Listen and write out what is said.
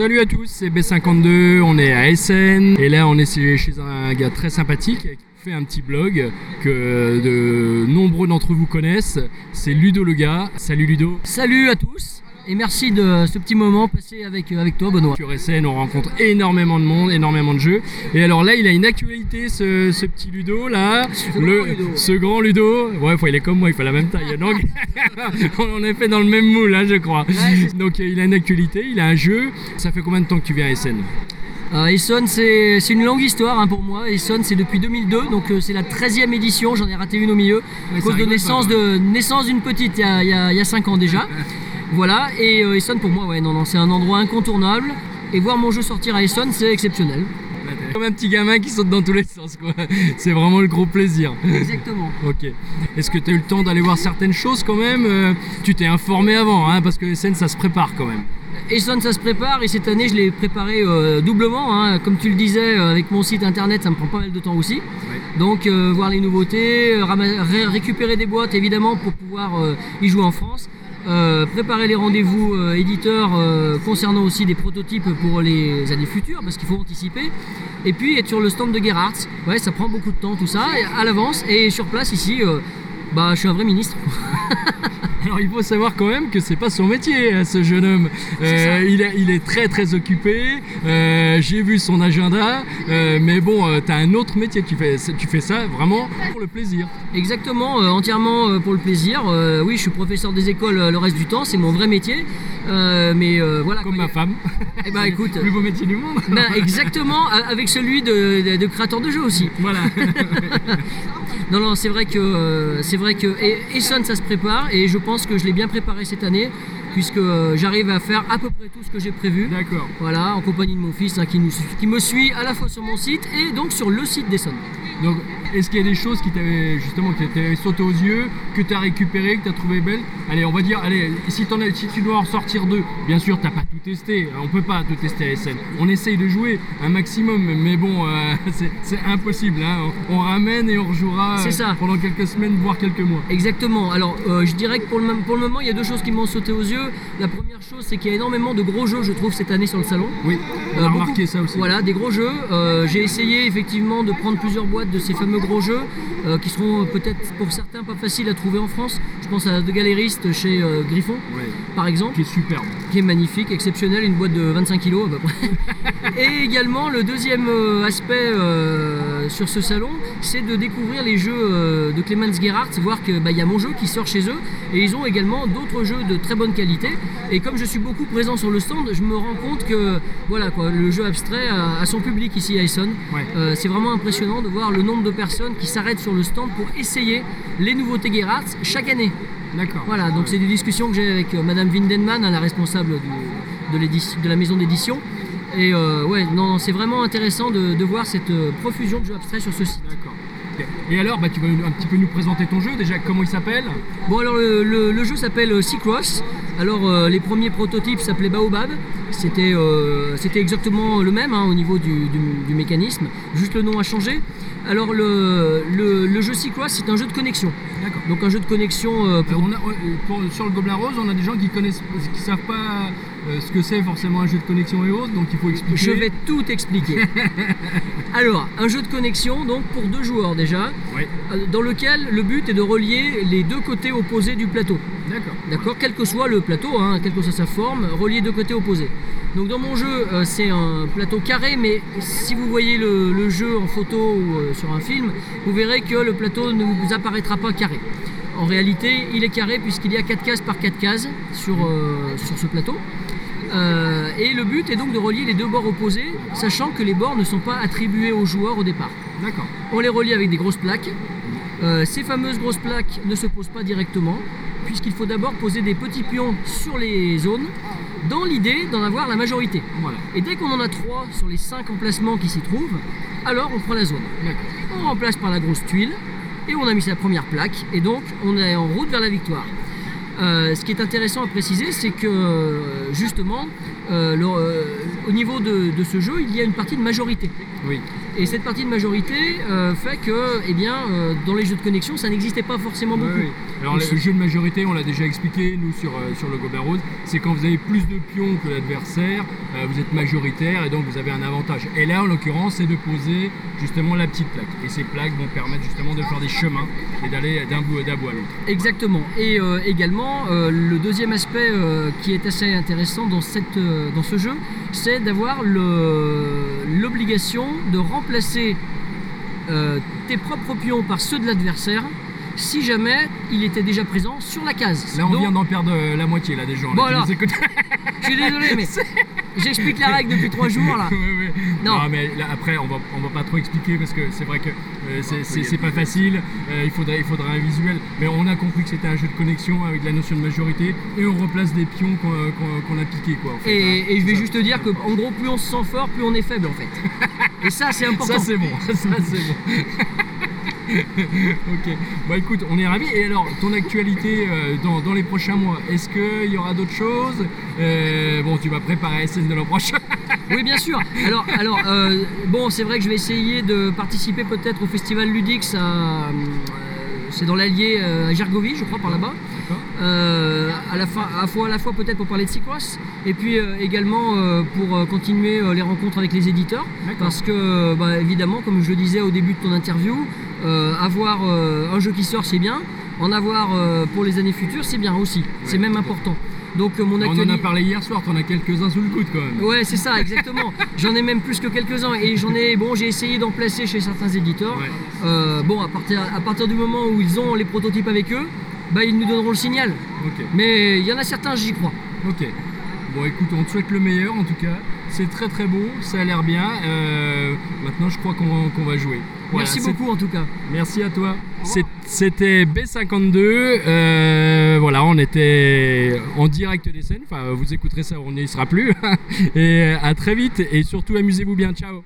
Salut à tous, c'est B52, on est à Essen et là on est chez un gars très sympathique qui fait un petit blog que de nombreux d'entre vous connaissent, c'est Ludo le gars. Salut Ludo. Salut à tous et merci de ce petit moment passé avec, avec toi Benoît. Sur Essen on rencontre énormément de monde, énormément de jeux et alors là il a une actualité ce, ce petit Ludo là, Ce grand Ludo. ce grand Ludo, ouais faut- il est comme moi, il fait la même taille donc on est fait dans le même moule là je crois. Donc il a une actualité, il a un jeu, ça fait combien de temps que tu viens à Essen? Euh, Essonne c'est une longue histoire hein, pour moi. Essonne c'est depuis 2002 donc euh, c'est la 13e édition, j'en ai raté une au milieu. À cause de rigole naissance pas, de naissance d'une petite il y a 5 ans déjà. voilà et euh, Essonne pour moi ouais non non c'est un endroit incontournable et voir mon jeu sortir à Essonne c'est exceptionnel. Comme un petit gamin qui saute dans tous les sens quoi. C'est vraiment le gros plaisir. Exactement. Ok. Est-ce que tu as eu le temps d'aller voir certaines choses quand même Euh, Tu t'es informé avant, hein, parce que Essen ça se prépare quand même. Essonne ça se prépare et cette année je l'ai préparé euh, doublement. hein. Comme tu le disais euh, avec mon site internet ça me prend pas mal de temps aussi. Donc euh, voir les nouveautés, ré- récupérer des boîtes évidemment pour pouvoir euh, y jouer en France. Euh, préparer les rendez-vous euh, éditeurs euh, concernant aussi des prototypes pour les années futures parce qu'il faut anticiper. Et puis être sur le stand de Gerhardt ouais ça prend beaucoup de temps tout ça à l'avance. Et sur place ici bah je suis un vrai ministre Alors il faut savoir quand même que c'est pas son métier, hein, ce jeune homme. Euh, il, est, il est très très occupé. Euh, J'ai vu son agenda, euh, mais bon, tu as un autre métier. Tu fais, tu fais ça vraiment pour le plaisir. Exactement, entièrement pour le plaisir. Oui, je suis professeur des écoles le reste du temps, c'est mon vrai métier. Mais voilà. Comme ma femme. Eh ben écoute, Le plus beau métier du monde. ben, exactement, avec celui de, de- de créateur de jeu aussi. Voilà. Non, non, c'est vrai que c'est vrai que Essonne ça se prépare et je pense que je l'ai bien préparé cette année puisque euh, j'arrive à faire à peu près tout ce que j'ai prévu. D'accord. Voilà, en compagnie de mon fils hein, qui, nous, suit- qui me suit à la fois sur mon site et donc sur le site d'Essonne. Donc, est-ce qu'il y a des choses qui t'avaient justement qui t'avaient sauté aux yeux, que tu as récupérées, que tu as trouvé belles? Allez, on va dire, allez, si, t'en as- si tu dois en ressortir deux, bien sûr, t'as pas tout testé, on peut pas tout tester à SN. On essaye de jouer un maximum, mais bon, euh, c'est- impossible. hein. On, on ramène et on rejouera euh, ça. pendant quelques semaines, voire quelques mois. Exactement. Alors, euh, je dirais que pour le, pour le moment, il y a deux choses qui m'ont sauté aux yeux. La première chose, c'est qu'il y a énormément de gros jeux, je trouve, cette année sur le salon. Oui, on a remarqué ça aussi. Voilà, des gros jeux. J'ai essayé effectivement de prendre plusieurs boîtes de ces fameux gros jeux euh, qui seront peut-être pour certains pas faciles à trouver en France. Je pense à De Galeriste chez euh, Griffon, Ouais, par exemple qui est superbe. qui est magnifique, exceptionnel, une boîte de 25 kg à peu près. Et également le deuxième euh, aspect euh, sur ce salon, c'est de découvrir les jeux euh, de Clemens Gerhardt, voir que bah, y a mon jeu qui sort chez eux et ils ont également d'autres jeux de très bonne qualité. Et comme je suis beaucoup présent sur le stand, je me rends compte que voilà quoi, le jeu abstrait a, a son public ici à Essonne. Ouais. Euh, c'est vraiment impressionnant de voir le nombre de personnes qui s'arrêtent sur le stand pour essayer les nouveautés Gerhardt chaque année. D'accord. Voilà, donc c'est des discussions que j'ai avec Madame Windenman, hein, la responsable du- de, l'édition- de la maison d'édition. Et euh, ouais, non, c'est vraiment intéressant de, de voir cette euh, profusion de jeux abstraits sur ce site. D'accord. Et alors, bah, tu vas nous- un petit peu nous présenter ton jeu déjà, comment il s'appelle? Bon, alors le, le- le jeu s'appelle euh, Seacross. Alors euh, les premiers prototypes s'appelaient Baobab. C'était euh, c'était exactement le même hein, au niveau du, du- du mécanisme, juste le nom a changé. Alors le, le, le jeu Seacross, c'est un jeu de connexion. D'accord. Donc un jeu de connexion euh, pour on a, pour- sur le Gobelin Rose, on a des gens qui connaissent, qui savent pas ce que c'est forcément un jeu de connexion et autres, donc il faut expliquer. Je vais tout expliquer. Alors, un jeu de connexion, donc pour deux joueurs déjà, euh, dans lequel le but est de relier les deux côtés opposés du plateau. D'accord. D'accord Quel que soit le plateau, hein, quelle que soit sa forme, relier deux côtés opposés. Donc dans mon jeu, euh, c'est un plateau carré, mais si vous voyez le, le jeu en photo ou euh, sur un film, vous verrez que le plateau ne vous apparaîtra pas carré. En réalité, il est carré puisqu'il y a 4 cases par 4 cases sur, euh, sur ce plateau. Et le but est donc de relier les deux bords opposés, sachant que les bords ne sont pas attribués aux joueurs au départ. D'accord. On les relie avec des grosses plaques. Ces fameuses grosses plaques ne se posent pas directement, puisqu'il faut d'abord poser des petits pions sur les zones, dans l'idée d'en avoir la majorité. Voilà. Et dès qu'on en a trois sur les cinq emplacements qui s'y trouvent, alors on prend la zone. On remplace par la grosse tuile, et on a mis sa première plaque, et donc on est en route vers la victoire. Euh, ce qui est intéressant à préciser, c'est que justement, euh, le- euh, au niveau de, de ce jeu, il y a une partie de majorité. Oui. Et cette partie de majorité euh, fait que, eh bien, euh, dans les jeux de connexion, ça n'existait pas forcément beaucoup. oui. Alors le jeu de majorité, on l'a déjà expliqué nous sur, euh, sur le Gobert Rose, c'est quand vous avez plus de pions que l'adversaire, vous êtes majoritaire et donc vous avez un avantage. Et là en l'occurrence c'est de poser justement la petite plaque. Et ces plaques vont permettre justement de faire des chemins et d'aller d'un bout, à l'autre. Exactement. Et également le deuxième aspect qui est assez intéressant dans, cette, dans ce jeu, c'est d'avoir l'obligation de remplacer euh, tes propres pions par ceux de l'adversaire si jamais il était déjà présent sur la case. Là on Donc, vient d'en perdre euh, la moitié là des gens. là, Bon, qui alors. nous écoutent. Je suis désolé, mais j'explique la règle depuis trois jours là. Non. Non. mais là, après on va, on va pas trop expliquer parce que c'est vrai que euh, c'est- c'est c'est pas facile, euh, il, faudrait, il faudrait un visuel, mais on a compris que c'était un jeu de connexion avec la notion de majorité et on replace des pions qu'on a piqués quoi. en fait, hein. Et, et je vais Ça. juste te dire que en gros plus on se sent fort, plus on est faible en fait. Et ça c'est important. Ça c'est bon, ça c'est bon. ok, bah écoute, on est ravis. Et alors, ton actualité euh, dans, dans les prochains mois, est-ce qu'il y aura d'autres choses? Euh, Bon, tu vas préparer SN de l'an prochain. Oui, bien sûr. Alors, alors euh, bon, c'est vrai que je vais essayer de participer peut-être au festival Ludix c'est dans l'Allier à Gergovie, je crois, par là-bas. Euh, à la fin, à la fois, à la fois peut-être pour parler de Cycross, et puis euh, également euh, pour continuer les rencontres avec les éditeurs. Parce que, bah, évidemment, comme je le disais au début de ton interview, avoir un jeu qui sort, c'est bien. En avoir pour les années futures, c'est bien aussi. c'est même important. Donc, mon On en a parlé hier soir, t'en as quelques-uns sous le coude quand même. Ouais, c'est ça, exactement. j'en ai même plus que quelques-uns et j'en ai, bon, j'ai essayé d'en placer chez certains éditeurs. Ouais. Euh, bon, à partir, à partir du moment où ils ont les prototypes avec eux, bah, ils nous donneront le signal. Ok, Mais il y en a certains, j'y crois. ok. Bon, écoute, on te souhaite le meilleur en tout cas. C'est très très beau, ça a l'air bien. Euh, maintenant, je crois qu'on va jouer. Voilà, Merci beaucoup en tout cas. Merci à toi. C'était B52. euh, voilà, on était en direct des scènes. Enfin, vous écouterez ça, on n'y sera plus. et à très vite. Et surtout, amusez-vous bien. Ciao.